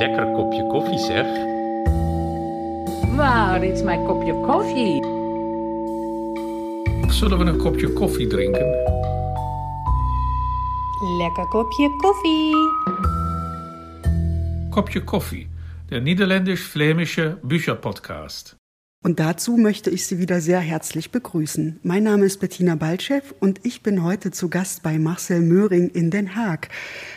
Lekker kopje koffie zeg. Waar is mijn kopje koffie? Zullen we een kopje koffie drinken? Lekker kopje koffie. Kopje koffie, der niederländisch-flämische Bücherpodcast. Und dazu möchte ich Sie wieder sehr herzlich begrüßen. Mein Name ist Bettina Baltschew und ich bin heute zu Gast bei Marcel Möhring in Den Haag.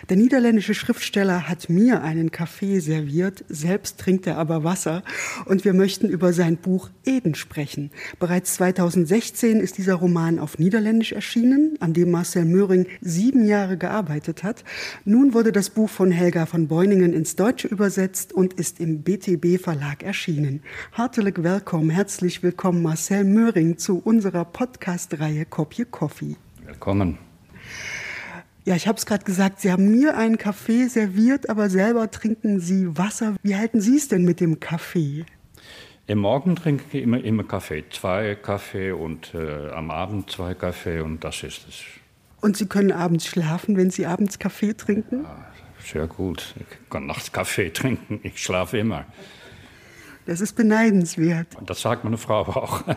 Der niederländische Schriftsteller hat mir einen Kaffee serviert, selbst trinkt er aber Wasser und wir möchten über sein Buch Eden sprechen. Bereits 2016 ist dieser Roman auf Niederländisch erschienen, an dem Marcel Möhring sieben Jahre gearbeitet hat. Nun wurde das Buch von Helga von Beuningen ins Deutsche übersetzt und ist im BTB Verlag erschienen. Hartelijk willkommen willkommen, herzlich willkommen Marcel Möhring zu unserer Podcast-Reihe Kopje Coffee. Willkommen. Ja, ich habe es gerade gesagt, Sie haben mir einen Kaffee serviert, aber selber trinken Sie Wasser. Wie halten Sie es denn mit dem Kaffee? Im Morgen trinke ich immer, immer Kaffee. Zwei Kaffee und äh, am Abend zwei Kaffee und das ist es. Und Sie können abends schlafen, wenn Sie abends Kaffee trinken? Ja, sehr gut. Ich kann nachts Kaffee trinken. Ich schlafe immer. Das ist beneidenswert. Das sagt meine Frau auch.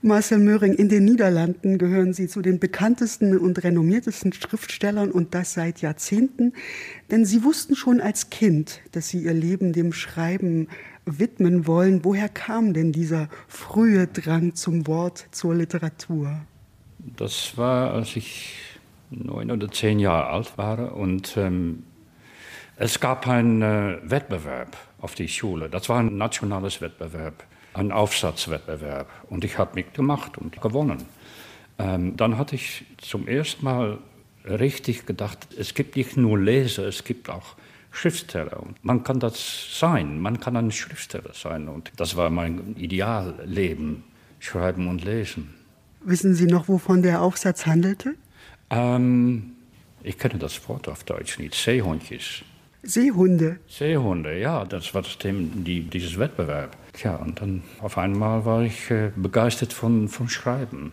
Marcel Möhring, in den Niederlanden gehören Sie zu den bekanntesten und renommiertesten Schriftstellern und das seit Jahrzehnten. Denn Sie wussten schon als Kind, dass Sie Ihr Leben dem Schreiben widmen wollen. Woher kam denn dieser frühe Drang zum Wort, zur Literatur? Das war, als ich neun oder zehn Jahre alt war und ähm, es gab einen äh, Wettbewerb auf die Schule. Das war ein nationales Wettbewerb, ein Aufsatzwettbewerb. Und ich habe mitgemacht und gewonnen. Ähm, dann hatte ich zum ersten Mal richtig gedacht, es gibt nicht nur Leser, es gibt auch Schriftsteller. Und man kann das sein, man kann ein Schriftsteller sein. Und das war mein Idealleben, schreiben und lesen. Wissen Sie noch, wovon der Aufsatz handelte? Ähm, ich kenne das Wort auf Deutsch nicht. Seehundjes. Seehunde. Seehunde, ja, das war das Thema die, dieses Wettbewerb. Tja, und dann auf einmal war ich äh, begeistert von, von Schreiben.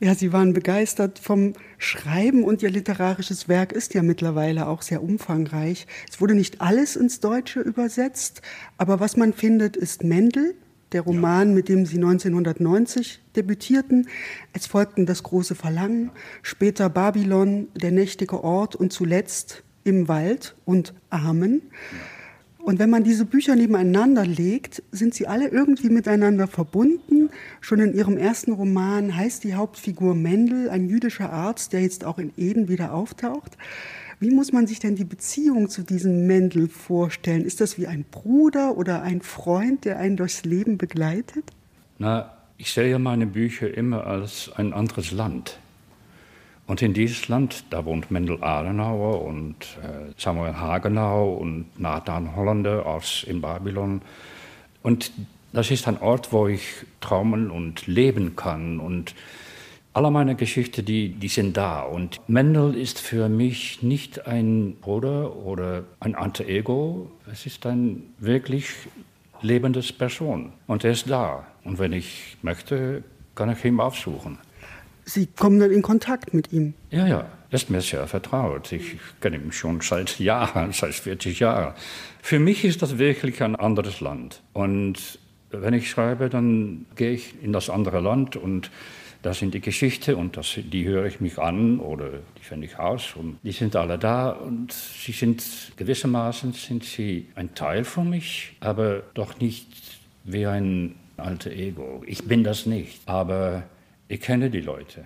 Ja, Sie waren begeistert vom Schreiben und Ihr literarisches Werk ist ja mittlerweile auch sehr umfangreich. Es wurde nicht alles ins Deutsche übersetzt, aber was man findet, ist Mendel, der Roman, ja. mit dem Sie 1990 debütierten. Es folgten Das große Verlangen, später Babylon, Der nächtige Ort und zuletzt im Wald und Amen. Und wenn man diese Bücher nebeneinander legt, sind sie alle irgendwie miteinander verbunden. Schon in ihrem ersten Roman heißt die Hauptfigur Mendel, ein jüdischer Arzt, der jetzt auch in Eden wieder auftaucht. Wie muss man sich denn die Beziehung zu diesem Mendel vorstellen? Ist das wie ein Bruder oder ein Freund, der einen durchs Leben begleitet? Na, ich sehe meine Bücher immer als ein anderes Land. Und in dieses Land, da wohnt Mendel Adenauer und äh, Samuel Hagenau und Nathan Hollander aus in Babylon. Und das ist ein Ort, wo ich träumen und leben kann. Und alle meine Geschichten, die, die sind da. Und Mendel ist für mich nicht ein Bruder oder ein Alter Ego. Es ist ein wirklich lebendes Person. Und er ist da. Und wenn ich möchte, kann ich ihn aufsuchen. Sie kommen dann in Kontakt mit ihm. Ja, ja, ist mir sehr vertraut. Ich kenne ihn schon seit Jahren, seit 40 Jahren. Für mich ist das wirklich ein anderes Land. Und wenn ich schreibe, dann gehe ich in das andere Land und da sind die Geschichten und das, die höre ich mich an oder die finde ich aus und die sind alle da und sie sind gewissermaßen sind sie ein Teil von mich, aber doch nicht wie ein alter Ego. Ich bin das nicht, aber ich kenne die Leute.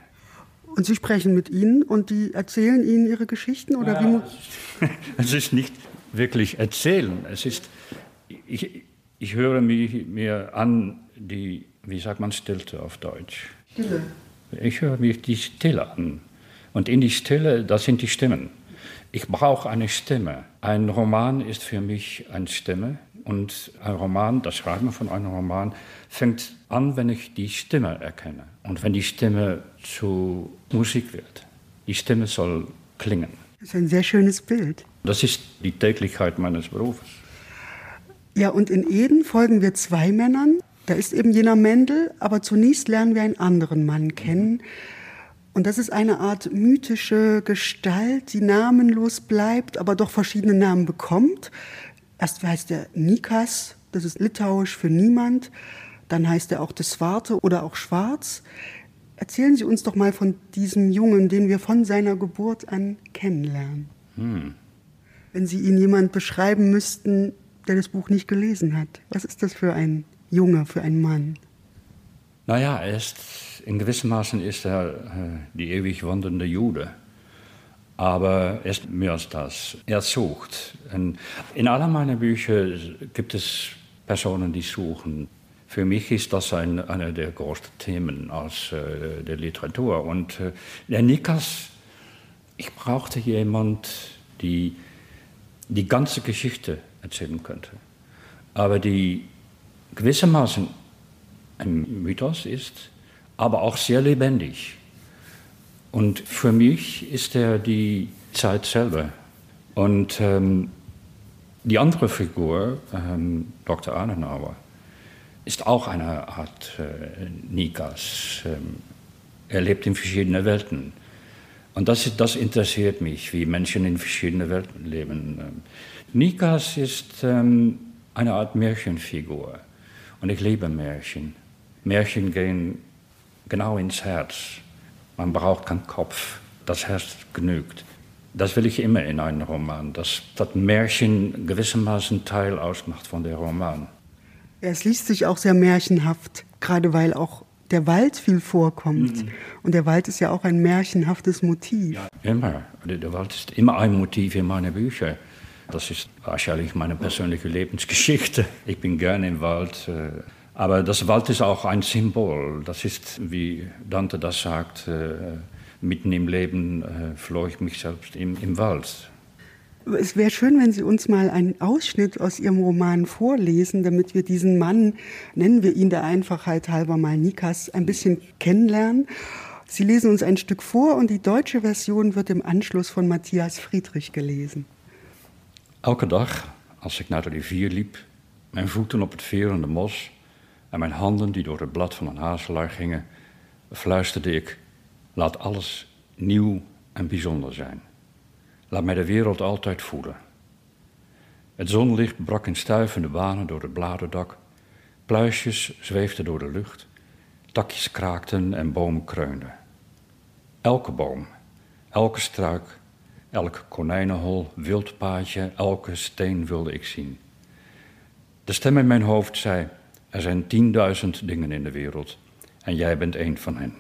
Und Sie sprechen mit ihnen und die erzählen Ihnen ihre Geschichten? Oder ja, wie? es ist nicht wirklich erzählen. Es ist, ich, ich höre mich, mir an, die, wie sagt man Stilte auf Deutsch? Stille. Ich höre mir die Stille an. Und in die Stille, das sind die Stimmen. Ich brauche eine Stimme. Ein Roman ist für mich eine Stimme. Und ein Roman, das Schreiben von einem Roman, fängt an, wenn ich die Stimme erkenne. Und wenn die Stimme zu Musik wird. Die Stimme soll klingen. Das ist ein sehr schönes Bild. Das ist die Täglichkeit meines Berufes. Ja, und in Eden folgen wir zwei Männern. Da ist eben jener Mendel, aber zunächst lernen wir einen anderen Mann kennen. Und das ist eine Art mythische Gestalt, die namenlos bleibt, aber doch verschiedene Namen bekommt. Erst heißt er Nikas, das ist litauisch für niemand. Dann heißt er auch das Swarte oder auch Schwarz. Erzählen Sie uns doch mal von diesem Jungen, den wir von seiner Geburt an kennenlernen. Hm. Wenn Sie ihn jemand beschreiben müssten, der das Buch nicht gelesen hat, was ist das für ein Junge, für ein Mann? Naja, er ist, in gewissem Maßen ist er äh, die ewig wandernde Jude. Aber er ist mehr als das. Er sucht. In aller meiner Bücher gibt es Personen, die suchen. Für mich ist das ein, einer der größten Themen aus äh, der Literatur. Und äh, der Nikas, ich brauchte jemand, die die ganze Geschichte erzählen könnte. Aber die gewissermaßen ein Mythos ist, aber auch sehr lebendig. Und für mich ist er die Zeit selber. Und ähm, die andere Figur, ähm, Dr. Adenauer, ist auch eine Art äh, Nikas. Ähm, er lebt in verschiedenen Welten. Und das, das interessiert mich, wie Menschen in verschiedenen Welten leben. Nikas ist ähm, eine Art Märchenfigur. Und ich liebe Märchen. Märchen gehen genau ins Herz. Man braucht keinen Kopf. Das Herz genügt. Das will ich immer in einem Roman, dass das Märchen gewissermaßen Teil ausmacht von der Roman. Es liest sich auch sehr märchenhaft, gerade weil auch der Wald viel vorkommt. Mhm. Und der Wald ist ja auch ein märchenhaftes Motiv. Ja, immer. Der Wald ist immer ein Motiv in meinen Büchern. Das ist wahrscheinlich meine persönliche Lebensgeschichte. Ich bin gerne im Wald. Äh, aber das Wald ist auch ein Symbol. Das ist, wie Dante das sagt, äh, mitten im Leben äh, floh ich mich selbst im, im Wald. Es wäre schön, wenn Sie uns mal einen Ausschnitt aus Ihrem Roman vorlesen, damit wir diesen Mann, nennen wir ihn der Einfachheit halber mal Nikas, ein bisschen kennenlernen. Sie lesen uns ein Stück vor und die deutsche Version wird im Anschluss von Matthias Friedrich gelesen. Elke dag, als ik naar de rivier liep, mijn voeten op het verende mos en mijn handen die door het blad van een hazelaar gingen, fluisterde ik: Laat alles nieuw en bijzonder zijn. Laat mij de wereld altijd voelen. Het zonlicht brak in stuivende banen door het bladerdak. Pluisjes zweefden door de lucht. Takjes kraakten en bomen kreunden. Elke boom, elke struik, elk konijnenhol, wildpaadje, elke steen wilde ik zien. De stem in mijn hoofd zei: Er zijn tienduizend dingen in de wereld en jij bent één van hen.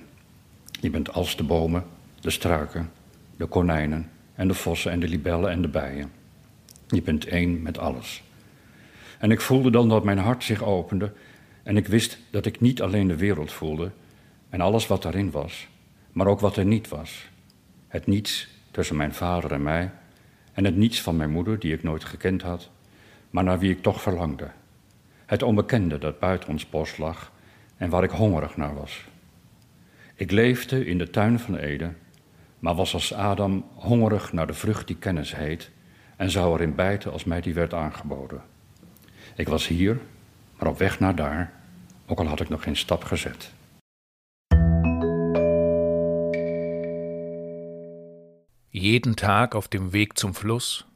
Je bent als de bomen, de struiken, de konijnen en de vossen en de libellen en de bijen. Je bent één met alles. En ik voelde dan dat mijn hart zich opende en ik wist dat ik niet alleen de wereld voelde en alles wat daarin was, maar ook wat er niet was. Het niets tussen mijn vader en mij en het niets van mijn moeder, die ik nooit gekend had, maar naar wie ik toch verlangde. Het onbekende dat buiten ons bos lag en waar ik hongerig naar was. Ik leefde in de tuin van Eden maar was als Adam hongerig naar de vrucht die kennis heet en zou erin bijten als mij die werd aangeboden. Ik was hier, maar op weg naar daar, ook al had ik nog geen stap gezet. Jeden Tag auf dem Weg zum Fluss,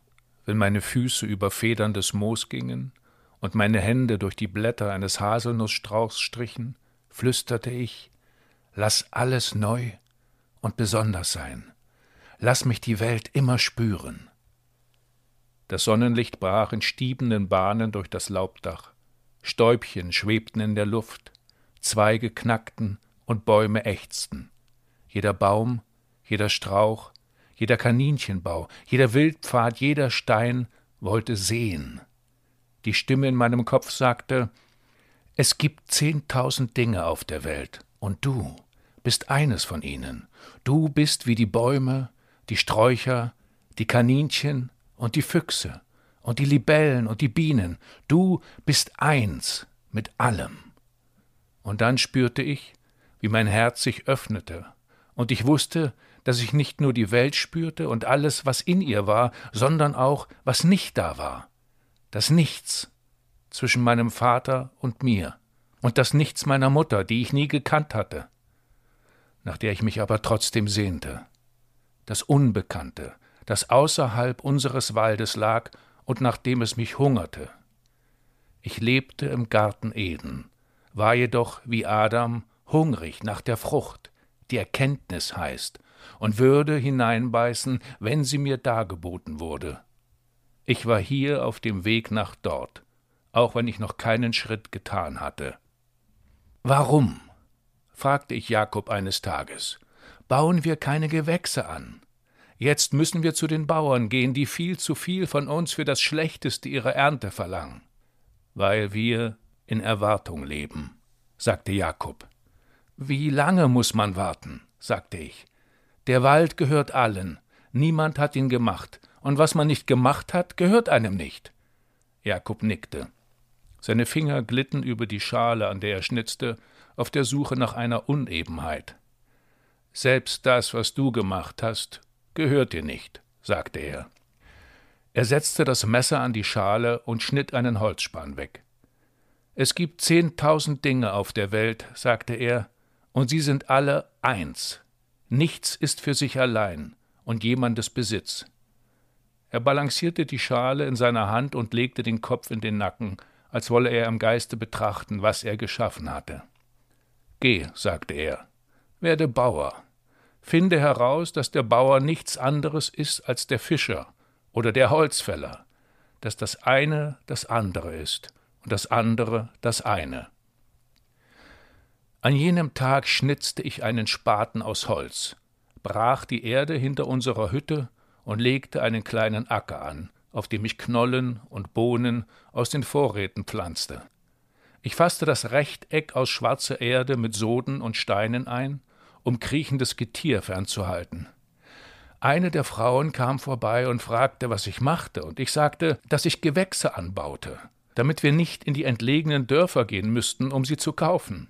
wenn meine Füße über federndes Moos gingen und meine Hände durch die Blätter eines Haselnussstrauchs strichen, flüsterte ich, lass alles neu und besonders sein. Lass mich die Welt immer spüren. Das Sonnenlicht brach in stiebenden Bahnen durch das Laubdach. Stäubchen schwebten in der Luft, Zweige knackten und Bäume ächzten. Jeder Baum, jeder Strauch, jeder Kaninchenbau, jeder Wildpfad, jeder Stein wollte sehen. Die Stimme in meinem Kopf sagte, es gibt zehntausend Dinge auf der Welt, und du bist eines von ihnen. Du bist wie die Bäume, die Sträucher, die Kaninchen und die Füchse und die Libellen und die Bienen. Du bist eins mit allem. Und dann spürte ich, wie mein Herz sich öffnete, und ich wusste, dass ich nicht nur die Welt spürte und alles, was in ihr war, sondern auch, was nicht da war. Das Nichts zwischen meinem Vater und mir, und das Nichts meiner Mutter, die ich nie gekannt hatte. nach der ich mich aber trotzdem sehnte. Das Unbekannte, das außerhalb unseres Waldes lag und nach dem es mich hungerte. Ich lebte im Garten Eden, war jedoch wie Adam hungrig nach der Frucht, die Erkenntnis heißt, und würde hineinbeißen, wenn sie mir dargeboten wurde. Ich war hier auf dem Weg nach dort, auch wenn ich noch keinen Schritt getan hatte. Warum? fragte ich Jakob eines Tages. Bauen wir keine Gewächse an? Jetzt müssen wir zu den Bauern gehen, die viel zu viel von uns für das Schlechteste ihrer Ernte verlangen. Weil wir in Erwartung leben, sagte Jakob. Wie lange muss man warten? sagte ich. Der Wald gehört allen, niemand hat ihn gemacht, und was man nicht gemacht hat, gehört einem nicht. Jakob nickte. Seine Finger glitten über die Schale, an der er schnitzte, auf der Suche nach einer Unebenheit. Selbst das, was du gemacht hast, gehört dir nicht, sagte er. Er setzte das Messer an die Schale und schnitt einen Holzspan weg. Es gibt zehntausend Dinge auf der Welt, sagte er, und sie sind alle eins. Nichts ist für sich allein und jemandes Besitz. Er balancierte die Schale in seiner Hand und legte den Kopf in den Nacken, als wolle er im Geiste betrachten, was er geschaffen hatte. Geh, sagte er, werde Bauer. Finde heraus, dass der Bauer nichts anderes ist als der Fischer oder der Holzfäller, dass das eine das andere ist und das andere das eine. An jenem Tag schnitzte ich einen Spaten aus Holz, brach die Erde hinter unserer Hütte und legte einen kleinen Acker an, auf dem ich Knollen und Bohnen aus den Vorräten pflanzte. Ich fasste das Rechteck aus schwarzer Erde mit Soden und Steinen ein, um kriechendes Getier fernzuhalten. Eine der Frauen kam vorbei und fragte, was ich machte, und ich sagte, dass ich Gewächse anbaute, damit wir nicht in die entlegenen Dörfer gehen müssten, um sie zu kaufen.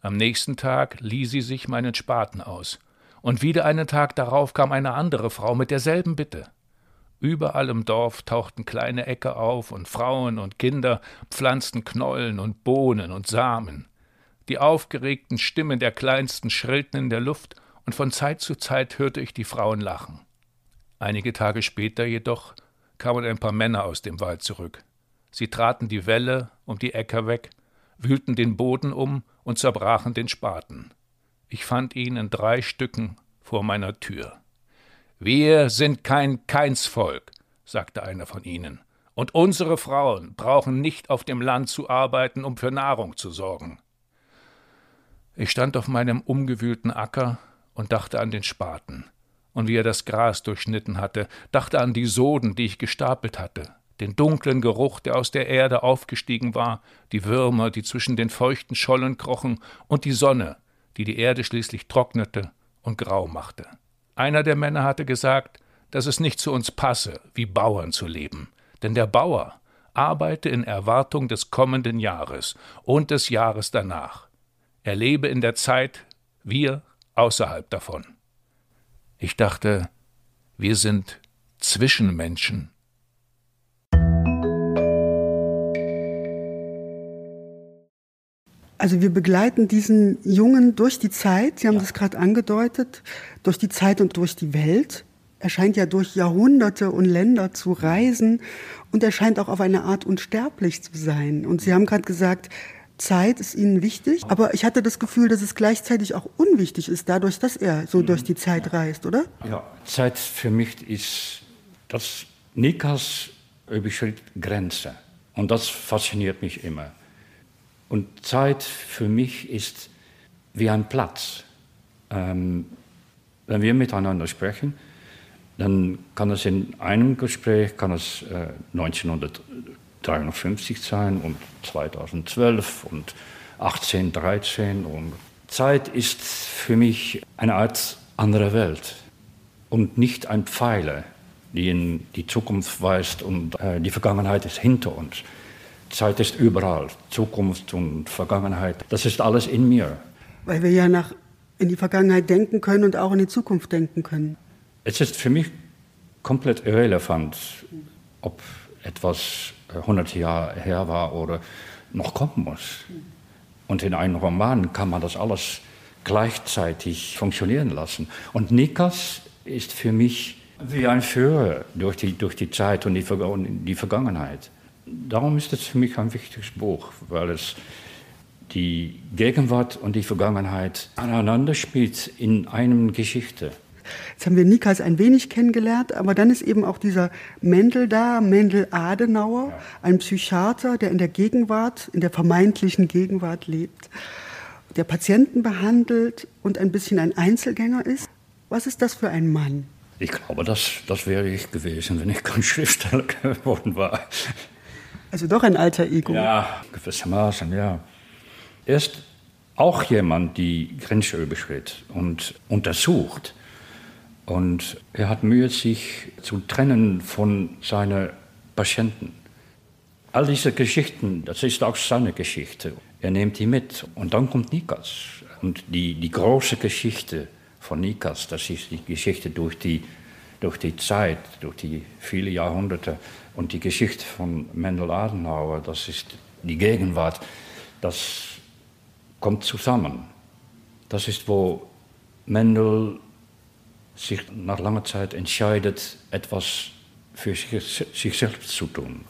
Am nächsten Tag lieh sie sich meinen Spaten aus, und wieder einen Tag darauf kam eine andere Frau mit derselben Bitte. Überall im Dorf tauchten kleine Äcker auf, und Frauen und Kinder pflanzten Knollen und Bohnen und Samen. Die aufgeregten Stimmen der Kleinsten schrillten in der Luft, und von Zeit zu Zeit hörte ich die Frauen lachen. Einige Tage später jedoch kamen ein paar Männer aus dem Wald zurück. Sie traten die Wälle um die Äcker weg, wühlten den Boden um und zerbrachen den Spaten. Ich fand ihn in drei Stücken vor meiner Tür. Wir sind kein Keinsvolk, sagte einer von ihnen, und unsere Frauen brauchen nicht auf dem Land zu arbeiten, um für Nahrung zu sorgen. Ich stand auf meinem umgewühlten Acker und dachte an den Spaten, und wie er das Gras durchschnitten hatte, dachte an die Soden, die ich gestapelt hatte, den dunklen Geruch, der aus der Erde aufgestiegen war, die Würmer, die zwischen den feuchten Schollen krochen, und die Sonne, die die Erde schließlich trocknete und grau machte. Einer der Männer hatte gesagt, dass es nicht zu uns passe, wie Bauern zu leben, denn der Bauer arbeite in Erwartung des kommenden Jahres und des Jahres danach. Er lebe in der Zeit, wir außerhalb davon. Ich dachte, wir sind Zwischenmenschen Also wir begleiten diesen Jungen durch die Zeit, Sie haben ja. das gerade angedeutet, durch die Zeit und durch die Welt. Er scheint ja durch Jahrhunderte und Länder zu reisen und er scheint auch auf eine Art unsterblich zu sein. Und Sie haben gerade gesagt, Zeit ist Ihnen wichtig, aber ich hatte das Gefühl, dass es gleichzeitig auch unwichtig ist, dadurch, dass er so durch die Zeit reist, oder? Ja, Zeit für mich ist, dass Nikas überschritt Grenze und das fasziniert mich immer. Und Zeit für mich ist wie ein Platz. Ähm, wenn wir miteinander sprechen, dann kann es in einem Gespräch kann es äh, 1953 sein und 2012 und 1813 und Zeit ist für mich eine Art andere Welt und nicht ein Pfeiler, die in die Zukunft weist und äh, die Vergangenheit ist hinter uns. Zeit ist überall, Zukunft und Vergangenheit. Das ist alles in mir. Weil wir ja nach, in die Vergangenheit denken können und auch in die Zukunft denken können. Es ist für mich komplett irrelevant, ob etwas 100 Jahre her war oder noch kommen muss. Und in einem Roman kann man das alles gleichzeitig funktionieren lassen. Und Nikas ist für mich wie ein Führer durch die, durch die Zeit und die, die Vergangenheit. Darum ist es für mich ein wichtiges Buch, weil es die Gegenwart und die Vergangenheit aneinander spielt in einem Geschichte. Jetzt haben wir Nikas ein wenig kennengelernt, aber dann ist eben auch dieser Mendel da, Mendel Adenauer, ein Psychiater, der in der Gegenwart, in der vermeintlichen Gegenwart lebt, der Patienten behandelt und ein bisschen ein Einzelgänger ist. Was ist das für ein Mann? Ich glaube, das, das wäre ich gewesen, wenn ich kein Schriftsteller geworden war. Also doch ein alter Ego. Ja, gewissermaßen, ja. Er ist auch jemand, die Grenze überschritt und untersucht. Und er hat Mühe, sich zu trennen von seinen Patienten. All diese Geschichten, das ist auch seine Geschichte. Er nimmt die mit. Und dann kommt Nikas. Und die, die große Geschichte von Nikas, das ist die Geschichte durch die, durch die Zeit, durch die viele Jahrhunderte. Und die Geschichte von Mendel Adenauer, das ist die Gegenwart. Das kommt zusammen. Das ist, wo Mendel sich nach langer Zeit entscheidet, etwas für sich, sich selbst zu tun.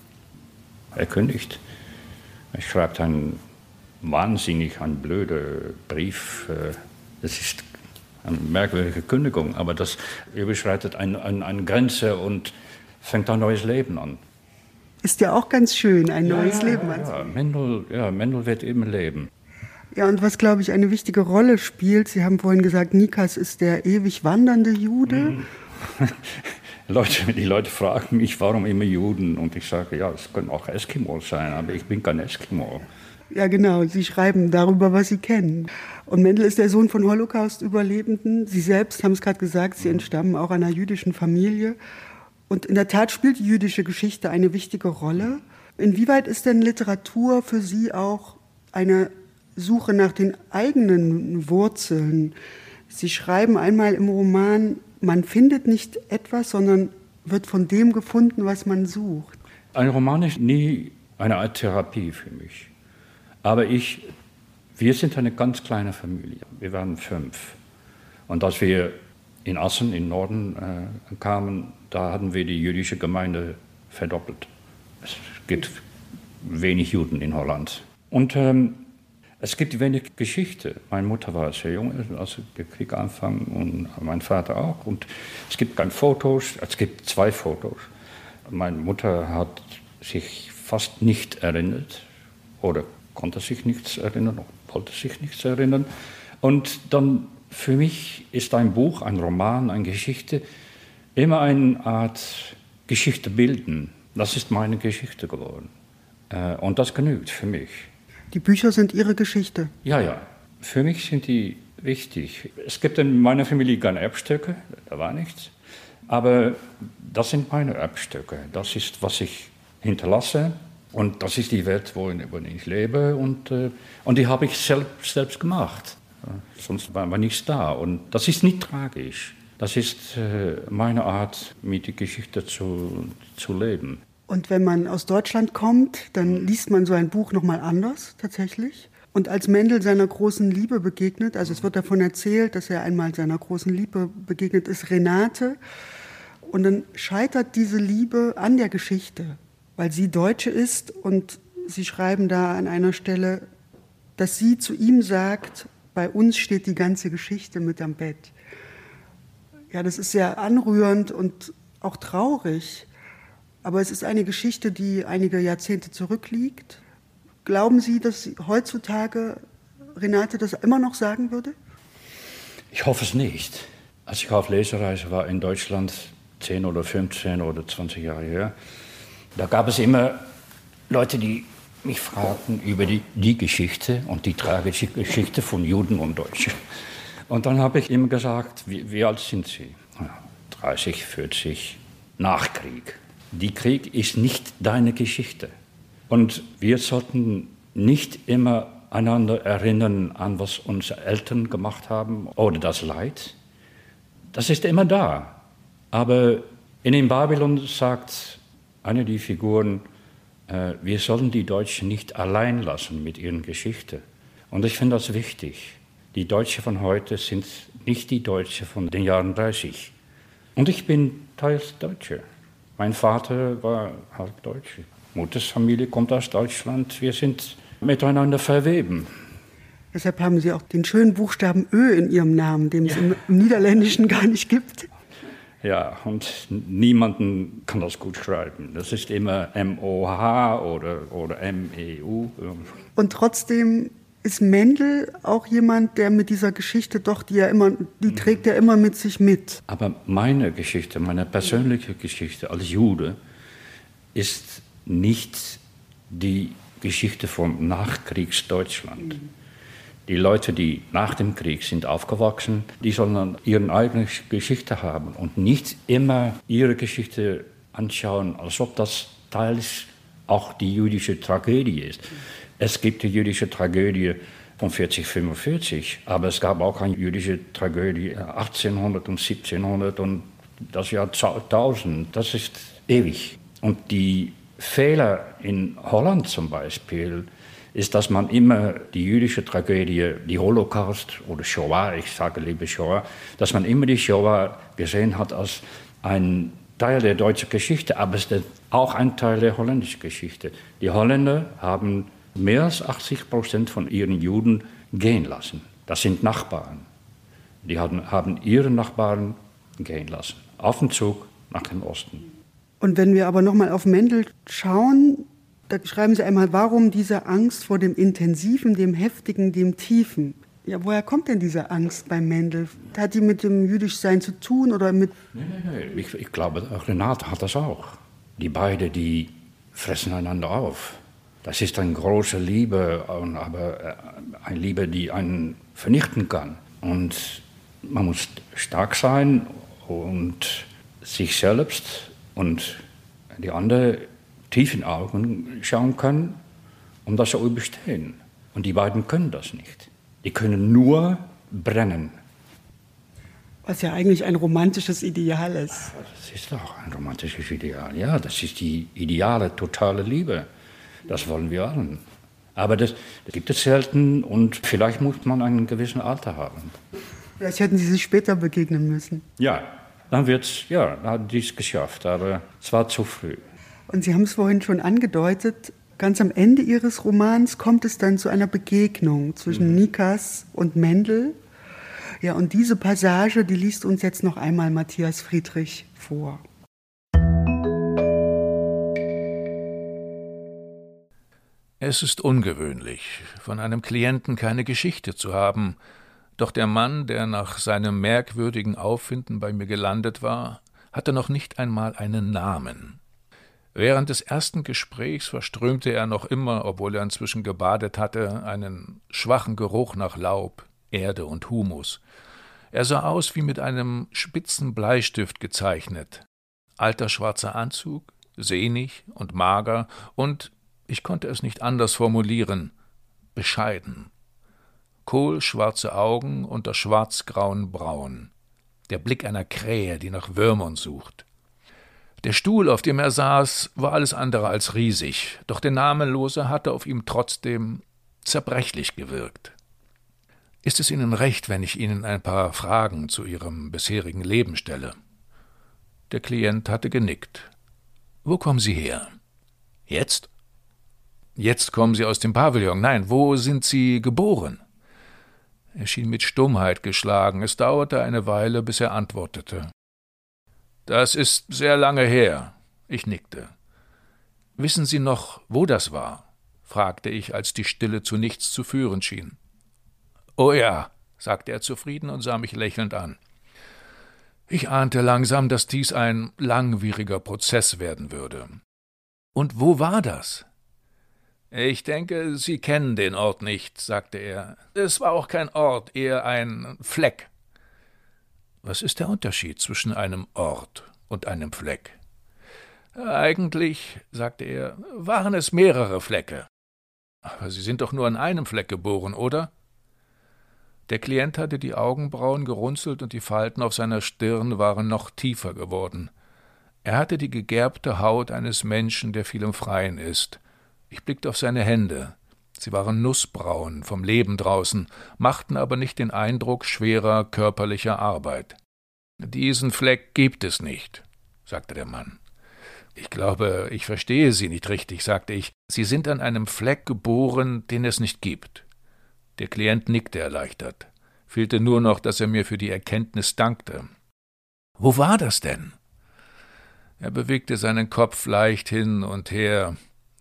Er kündigt. Er schreibt einen wahnsinnig einen blöden Brief. Äh, das ist eine merkwürdige Kündigung, aber das überschreitet eine, eine, eine Grenze und fängt ein neues Leben an. Ist ja auch ganz schön, ein neues ja, Leben anzufangen. Ja, Mendel, ja, Mendel wird immer leben. Ja, und was, glaube ich, eine wichtige Rolle spielt, Sie haben vorhin gesagt, Nikas ist der ewig wandernde Jude. Mhm. Leute, die Leute fragen mich, warum immer Juden? Und ich sage, ja, es können auch Eskimos sein, aber ich bin kein Eskimo. Ja, genau. Sie schreiben darüber, was Sie kennen. Und Mendel ist der Sohn von Holocaust-Überlebenden. Sie selbst haben es gerade gesagt, Sie entstammen auch einer jüdischen Familie. Und in der Tat spielt die jüdische Geschichte eine wichtige Rolle. Inwieweit ist denn Literatur für Sie auch eine Suche nach den eigenen Wurzeln. Sie schreiben einmal im Roman, man findet nicht etwas, sondern wird von dem gefunden, was man sucht. Ein Roman ist nie eine Art Therapie für mich. Aber ich, wir sind eine ganz kleine Familie. Wir waren fünf. Und als wir in Assen im Norden äh, kamen, da hatten wir die jüdische Gemeinde verdoppelt. Es gibt wenig Juden in Holland. Und ähm, es gibt wenig Geschichte. Meine Mutter war sehr jung, als der Krieg anfing, und mein Vater auch. Und es gibt keine Fotos, es gibt zwei Fotos. Meine Mutter hat sich fast nicht erinnert oder konnte sich nichts erinnern, wollte sich nichts erinnern. Und dann für mich ist ein Buch, ein Roman, eine Geschichte immer eine Art Geschichte bilden. Das ist meine Geschichte geworden. Äh, und das genügt für mich. Die Bücher sind Ihre Geschichte. Ja, ja. Für mich sind die wichtig. Es gibt in meiner Familie keine Erbstücke, da war nichts. Aber das sind meine Erbstücke. Das ist, was ich hinterlasse. Und das ist die Welt, wo ich lebe. Und, äh, und die habe ich selbst, selbst gemacht. Sonst war, war nichts da. Und das ist nicht tragisch. Das ist äh, meine Art, mit der Geschichte zu, zu leben. Und wenn man aus Deutschland kommt, dann liest man so ein Buch nochmal anders tatsächlich. Und als Mendel seiner großen Liebe begegnet, also es wird davon erzählt, dass er einmal seiner großen Liebe begegnet ist, Renate. Und dann scheitert diese Liebe an der Geschichte, weil sie Deutsche ist und sie schreiben da an einer Stelle, dass sie zu ihm sagt, bei uns steht die ganze Geschichte mit am Bett. Ja, das ist sehr anrührend und auch traurig. Aber es ist eine Geschichte, die einige Jahrzehnte zurückliegt. Glauben Sie, dass heutzutage Renate das immer noch sagen würde? Ich hoffe es nicht. Als ich auf Lesereise war in Deutschland, 10 oder 15 oder 20 Jahre her, da gab es immer Leute, die mich fragten über die, die Geschichte und die tragische Geschichte von Juden und Deutschen. Und dann habe ich immer gesagt, wie, wie alt sind Sie? 30, 40, Nachkrieg die Krieg ist nicht deine Geschichte. Und wir sollten nicht immer einander erinnern an, was unsere Eltern gemacht haben oder das Leid. Das ist immer da. Aber in dem Babylon sagt eine der Figuren, wir sollen die Deutschen nicht allein lassen mit ihren Geschichte. Und ich finde das wichtig. Die Deutschen von heute sind nicht die Deutschen von den Jahren 30. Und ich bin teils Deutscher. Mein Vater war halb Deutsch. Mutters Familie kommt aus Deutschland. Wir sind miteinander verweben. Deshalb haben Sie auch den schönen Buchstaben Ö in Ihrem Namen, den es im Niederländischen gar nicht gibt. Ja, und niemanden kann das gut schreiben. Das ist immer M-O-H oder, oder M-E-U. Und trotzdem ist Mendel auch jemand, der mit dieser Geschichte doch, die er immer, die trägt er immer mit sich mit. Aber meine Geschichte, meine persönliche Geschichte als Jude, ist nicht die Geschichte vom Nachkriegsdeutschland. Die Leute, die nach dem Krieg sind aufgewachsen, die sollen ihre eigene Geschichte haben und nicht immer ihre Geschichte anschauen, als ob das teils auch die jüdische Tragödie ist. Es gibt die jüdische Tragödie von 40, 45, aber es gab auch eine jüdische Tragödie 1800 und 1700 und das Jahr 1000. Das ist ewig. Und die Fehler in Holland zum Beispiel ist, dass man immer die jüdische Tragödie, die Holocaust oder Shoah, ich sage lieber Shoah, dass man immer die Shoah gesehen hat als ein Teil der deutschen Geschichte, aber es ist auch ein Teil der holländischen Geschichte. Die Holländer haben mehr als 80 Prozent von ihren Juden gehen lassen. Das sind Nachbarn. Die haben, haben ihre Nachbarn gehen lassen. Auf den Zug nach dem Osten. Und wenn wir aber nochmal auf Mendel schauen, da schreiben Sie einmal, warum diese Angst vor dem Intensiven, dem Heftigen, dem Tiefen? Ja, woher kommt denn diese Angst bei Mendel? Hat die mit dem Jüdischsein zu tun oder mit. Nein, nein, nein. Ich, ich glaube, Renate hat das auch. Die beiden, die fressen einander auf. Das ist eine große Liebe, aber äh, eine Liebe, die einen vernichten kann. Und man muss stark sein und sich selbst und die anderen tief in Augen schauen können, um das zu überstehen. Und die beiden können das nicht. Die können nur brennen. Was ja eigentlich ein romantisches Ideal ist. Das ist doch ein romantisches Ideal. Ja, das ist die ideale, totale Liebe. Das wollen wir allen. Aber das, das gibt es selten und vielleicht muss man ein gewisses Alter haben. Vielleicht hätten Sie sich später begegnen müssen. Ja, dann wird's, ja, dann hat dies geschafft, aber es war zu früh. Und Sie haben es vorhin schon angedeutet, ganz am Ende Ihres Romans kommt es dann zu einer Begegnung zwischen mhm. Nikas und Mendel. Ja, und diese Passage, die liest uns jetzt noch einmal Matthias Friedrich vor. Es ist ungewöhnlich, von einem Klienten keine Geschichte zu haben, doch der Mann, der nach seinem merkwürdigen Auffinden bei mir gelandet war, hatte noch nicht einmal einen Namen. Während des ersten Gesprächs verströmte er noch immer, obwohl er inzwischen gebadet hatte, einen schwachen Geruch nach Laub, Erde und Humus. Er sah aus wie mit einem spitzen Bleistift gezeichnet. Alter schwarzer Anzug, sehnig und mager und ich konnte es nicht anders formulieren, bescheiden. Kohlschwarze Augen unter schwarzgrauen Brauen. Der Blick einer Krähe, die nach Würmern sucht. Der Stuhl, auf dem er saß, war alles andere als riesig, doch der Namenlose hatte auf ihm trotzdem zerbrechlich gewirkt. Ist es Ihnen recht, wenn ich Ihnen ein paar Fragen zu Ihrem bisherigen Leben stelle? Der Klient hatte genickt. Wo kommen Sie her? Jetzt? Jetzt kommen Sie aus dem Pavillon. Nein, wo sind Sie geboren? Er schien mit Stummheit geschlagen. Es dauerte eine Weile, bis er antwortete. Das ist sehr lange her. Ich nickte. Wissen Sie noch, wo das war? fragte ich, als die Stille zu nichts zu führen schien. Oh ja, sagte er zufrieden und sah mich lächelnd an. Ich ahnte langsam, dass dies ein langwieriger Prozess werden würde. Und wo war das? Ich denke, Sie kennen den Ort nicht, sagte er. Es war auch kein Ort, eher ein Fleck. Was ist der Unterschied zwischen einem Ort und einem Fleck? Eigentlich, sagte er, waren es mehrere Flecke. Aber Sie sind doch nur an einem Fleck geboren, oder? Der Klient hatte die Augenbrauen gerunzelt und die Falten auf seiner Stirn waren noch tiefer geworden. Er hatte die gegerbte Haut eines Menschen, der viel im Freien ist. Ich blickte auf seine Hände. Sie waren nussbraun vom Leben draußen, machten aber nicht den Eindruck schwerer körperlicher Arbeit. Diesen Fleck gibt es nicht, sagte der Mann. Ich glaube, ich verstehe Sie nicht richtig, sagte ich. Sie sind an einem Fleck geboren, den es nicht gibt. Der Klient nickte erleichtert. Fehlte nur noch, dass er mir für die Erkenntnis dankte. Wo war das denn? Er bewegte seinen Kopf leicht hin und her.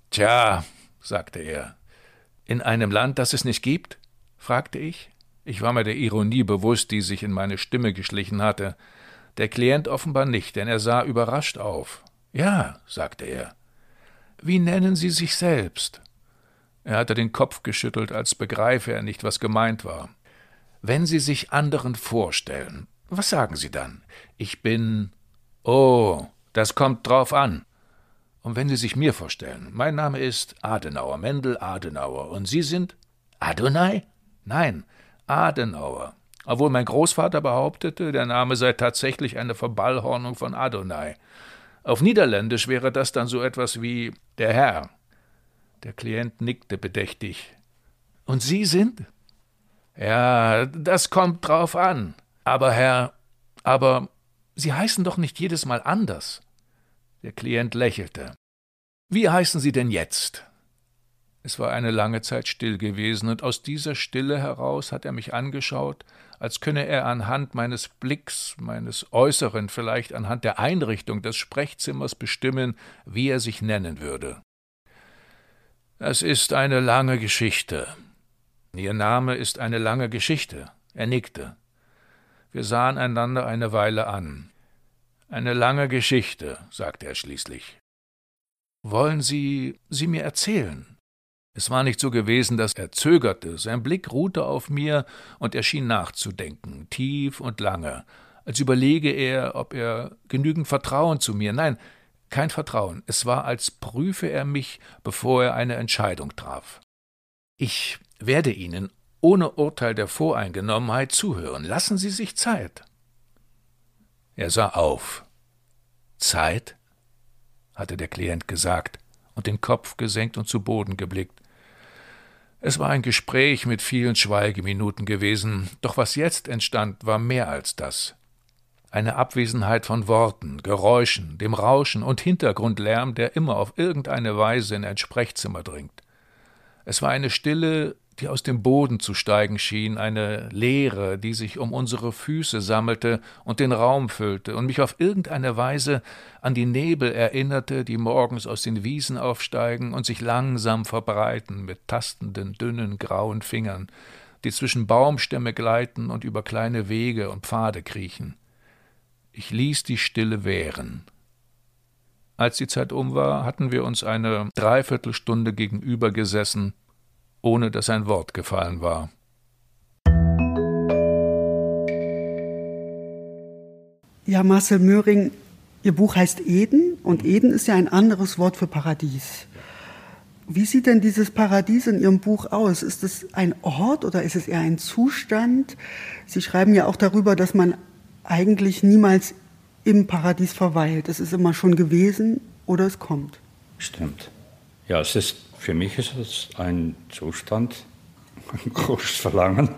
Tja, sagte er. In einem Land, das es nicht gibt? fragte ich. Ich war mir der Ironie bewusst, die sich in meine Stimme geschlichen hatte. Der Klient offenbar nicht, denn er sah überrascht auf. Ja, sagte er. Wie nennen Sie sich selbst? Er hatte den Kopf geschüttelt, als begreife er nicht, was gemeint war. Wenn Sie sich anderen vorstellen, was sagen Sie dann? Ich bin. Oh, das kommt drauf an. Und wenn Sie sich mir vorstellen, mein Name ist Adenauer, Mendel Adenauer, und Sie sind Adonai? Nein, Adenauer. Obwohl mein Großvater behauptete, der Name sei tatsächlich eine Verballhornung von Adonai. Auf Niederländisch wäre das dann so etwas wie der Herr. Der Klient nickte bedächtig. Und Sie sind? Ja, das kommt drauf an. Aber Herr, aber Sie heißen doch nicht jedes Mal anders. Der Klient lächelte. Wie heißen Sie denn jetzt? Es war eine lange Zeit still gewesen, und aus dieser Stille heraus hat er mich angeschaut, als könne er anhand meines Blicks, meines Äußeren, vielleicht anhand der Einrichtung des Sprechzimmers bestimmen, wie er sich nennen würde. Das ist eine lange Geschichte. Ihr Name ist eine lange Geschichte. Er nickte. Wir sahen einander eine Weile an. Eine lange Geschichte, sagte er schließlich. Wollen Sie sie mir erzählen? Es war nicht so gewesen, dass er zögerte, sein Blick ruhte auf mir, und er schien nachzudenken, tief und lange, als überlege er, ob er genügend Vertrauen zu mir. Nein, kein Vertrauen, es war, als prüfe er mich, bevor er eine Entscheidung traf. Ich werde Ihnen ohne Urteil der Voreingenommenheit zuhören. Lassen Sie sich Zeit. Er sah auf. Zeit? hatte der Klient gesagt und den Kopf gesenkt und zu Boden geblickt. Es war ein Gespräch mit vielen Schweigeminuten gewesen, doch was jetzt entstand, war mehr als das. Eine Abwesenheit von Worten, Geräuschen, dem Rauschen und Hintergrundlärm, der immer auf irgendeine Weise in ein Sprechzimmer dringt. Es war eine Stille, die aus dem Boden zu steigen schien, eine Leere, die sich um unsere Füße sammelte und den Raum füllte und mich auf irgendeine Weise an die Nebel erinnerte, die morgens aus den Wiesen aufsteigen und sich langsam verbreiten mit tastenden, dünnen, grauen Fingern, die zwischen Baumstämme gleiten und über kleine Wege und Pfade kriechen. Ich ließ die Stille währen. Als die Zeit um war, hatten wir uns eine Dreiviertelstunde gegenüber gesessen ohne dass ein Wort gefallen war. Ja, Marcel Möhring, Ihr Buch heißt Eden und Eden ist ja ein anderes Wort für Paradies. Wie sieht denn dieses Paradies in Ihrem Buch aus? Ist es ein Ort oder ist es eher ein Zustand? Sie schreiben ja auch darüber, dass man eigentlich niemals im Paradies verweilt. Es ist immer schon gewesen oder es kommt. Stimmt. Ja, es ist für mich ist es ein Zustand, ein großes Verlangen.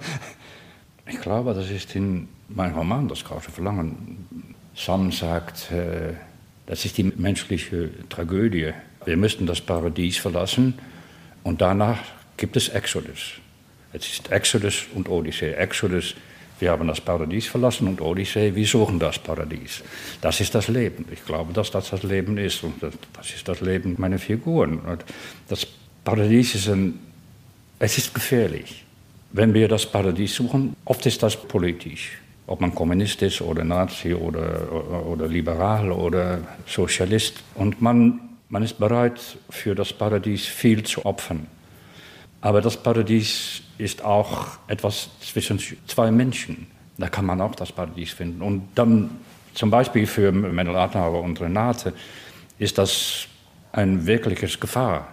Ich glaube, das ist in meinem Roman das große Verlangen. Sam sagt, äh, das ist die menschliche Tragödie. Wir müssten das Paradies verlassen und danach gibt es Exodus. Es ist Exodus und Odyssee. Exodus wir haben das Paradies verlassen und Odyssee, wir suchen das Paradies. Das ist das Leben. Ich glaube, dass das das Leben ist und das, ist das Leben meiner Figuren. Und das Paradies ist ein, es ist gefährlich. Wenn wir das Paradies suchen, oft ist das politisch. Ob man Kommunist ist oder Nazi oder, oder Liberal oder Sozialist. Und man, man ist bereit, für das Paradies viel zu opfern. Aber das Paradies ist auch etwas zwischen zwei Menschen. Da kann man auch das Paradies finden. Und dann zum Beispiel für Mendel Adenauer und Renate ist das ein wirkliches Gefahr.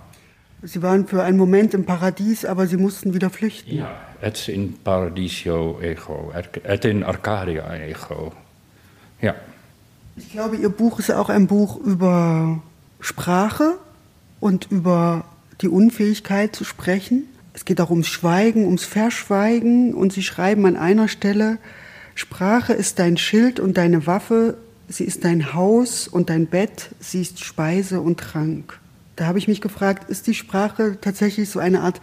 Sie waren für einen Moment im Paradies, aber Sie mussten wieder flüchten. Ja, et in Paradiso ego, et in Arcadia ego. Ja. Ich glaube, Ihr Buch ist auch ein Buch über Sprache und über die Unfähigkeit zu sprechen. Es geht auch ums Schweigen, ums Verschweigen. Und sie schreiben an einer Stelle, Sprache ist dein Schild und deine Waffe, sie ist dein Haus und dein Bett, sie ist Speise und Trank. Da habe ich mich gefragt, ist die Sprache tatsächlich so eine Art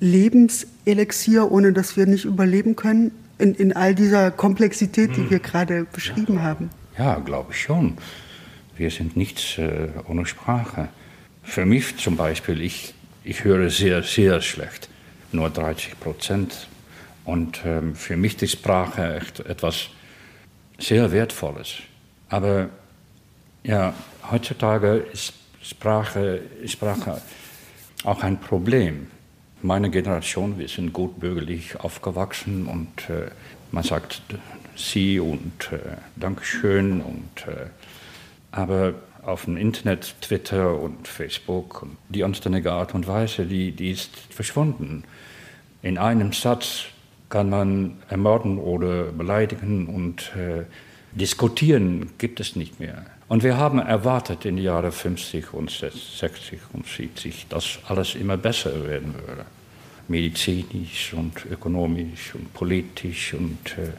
Lebenselixier, ohne dass wir nicht überleben können, in, in all dieser Komplexität, die hm. wir gerade beschrieben ja. haben? Ja, glaube ich schon. Wir sind nichts äh, ohne Sprache. Für mich zum Beispiel, ich, ich höre sehr, sehr schlecht, nur 30 Prozent. Und ähm, für mich ist Sprache echt etwas sehr Wertvolles. Aber ja, heutzutage ist Sprache, Sprache auch ein Problem. Meine Generation, wir sind gut bürgerlich aufgewachsen und äh, man sagt Sie und äh, Dankeschön. Und, äh, aber auf dem Internet, Twitter und Facebook und die anständige Art und Weise, die, die ist verschwunden. In einem Satz kann man ermorden oder beleidigen und äh, diskutieren gibt es nicht mehr. Und wir haben erwartet in den Jahren 50 und 60 und 70, dass alles immer besser werden würde. Medizinisch und ökonomisch und politisch. Und, äh,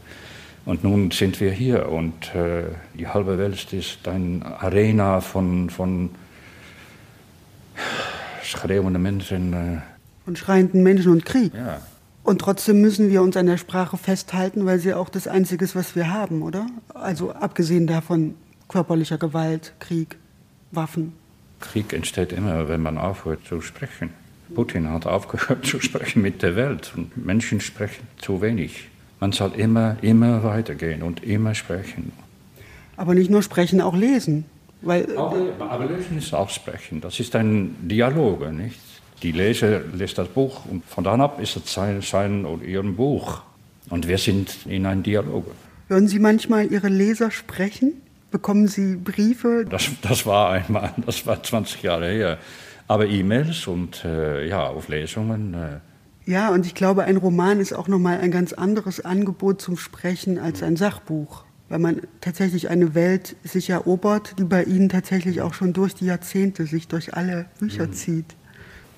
und nun sind wir hier und äh, die halbe Welt ist eine Arena von, von schreienden Menschen. Äh, von schreienden Menschen und Krieg. Ja. Und trotzdem müssen wir uns an der Sprache festhalten, weil sie auch das Einzige ist, was wir haben, oder? Also abgesehen davon körperlicher Gewalt, Krieg, Waffen. Krieg entsteht immer, wenn man aufhört zu sprechen. Putin hat aufgehört zu sprechen mit der Welt und Menschen sprechen zu wenig. Man soll immer, immer weitergehen und immer sprechen. Aber nicht nur sprechen, auch lesen. Weil, auch, aber lesen ist auch sprechen. Das ist ein Dialog, nicht? Die Leser lässt das Buch und von dann ab ist es sein, sein oder ihr Buch. Und wir sind in einem Dialog. Hören Sie manchmal Ihre Leser sprechen? Bekommen Sie Briefe? Das, das war einmal, das war 20 Jahre her. Aber E-Mails und äh, ja, Auflesungen. Äh. Ja, und ich glaube, ein Roman ist auch nochmal ein ganz anderes Angebot zum Sprechen als ein Sachbuch. Weil man tatsächlich eine Welt sich erobert, die bei Ihnen tatsächlich auch schon durch die Jahrzehnte sich durch alle Bücher mhm. zieht.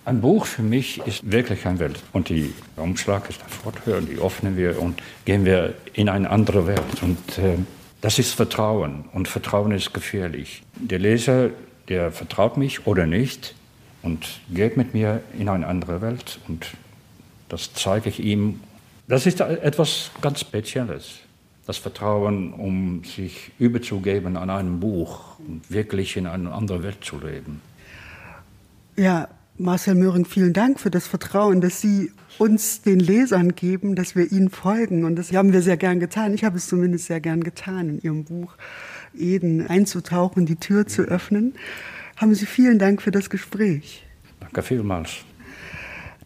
Ein Buch für mich ist wirklich eine Welt. Und die Umschlag ist der Forthör, die öffnen wir und gehen wir in eine andere Welt. Und äh, das ist Vertrauen. Und Vertrauen ist gefährlich. Der Leser, der vertraut mich oder nicht und geht mit mir in eine andere Welt. Und das zeige ich ihm. Das ist etwas ganz Spezielles. Das Vertrauen, um sich überzugeben an einem Buch und wirklich in eine andere Welt zu leben. Ja, Marcel Möhring, vielen Dank für das Vertrauen, dass Sie uns den Lesern geben, dass wir ihnen folgen. Und das haben wir sehr gern getan. Ich habe es zumindest sehr gern getan, in Ihrem Buch Eden einzutauchen, die Tür zu öffnen. Haben Sie vielen Dank für das Gespräch. Danke vielmals.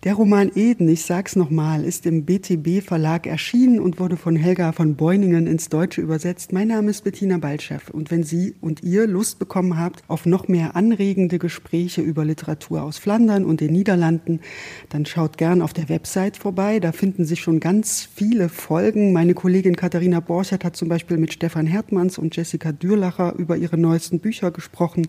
Der Roman Eden, ich sag's nochmal, ist im BTB Verlag erschienen und wurde von Helga von Beuningen ins Deutsche übersetzt. Mein Name ist Bettina Baltscheff und wenn Sie und ihr Lust bekommen habt auf noch mehr anregende Gespräche über Literatur aus Flandern und den Niederlanden, dann schaut gern auf der Website vorbei. Da finden sich schon ganz viele Folgen. Meine Kollegin Katharina Borchert hat zum Beispiel mit Stefan Hertmanns und Jessica Dürlacher über ihre neuesten Bücher gesprochen.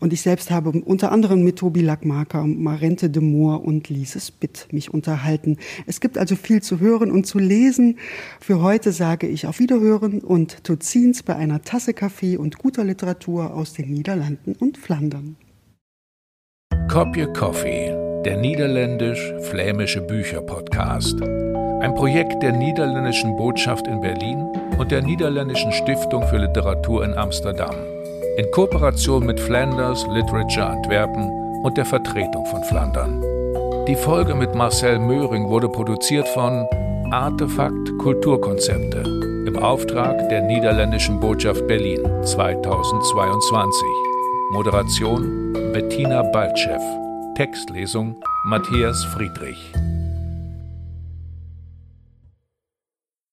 Und ich selbst habe unter anderem mit Tobi Lackmarker, Marente de Moor und Lises Bitt mich unterhalten. Es gibt also viel zu hören und zu lesen. Für heute sage ich auf Wiederhören und Tutzins bei einer Tasse Kaffee und guter Literatur aus den Niederlanden und Flandern. Kopje Coffee, der niederländisch-flämische Bücher-Podcast. Ein Projekt der niederländischen Botschaft in Berlin und der niederländischen Stiftung für Literatur in Amsterdam in Kooperation mit Flanders Literature Antwerpen und der Vertretung von Flandern. Die Folge mit Marcel Möhring wurde produziert von Artefakt Kulturkonzepte im Auftrag der Niederländischen Botschaft Berlin 2022. Moderation Bettina Baltschew. Textlesung Matthias Friedrich.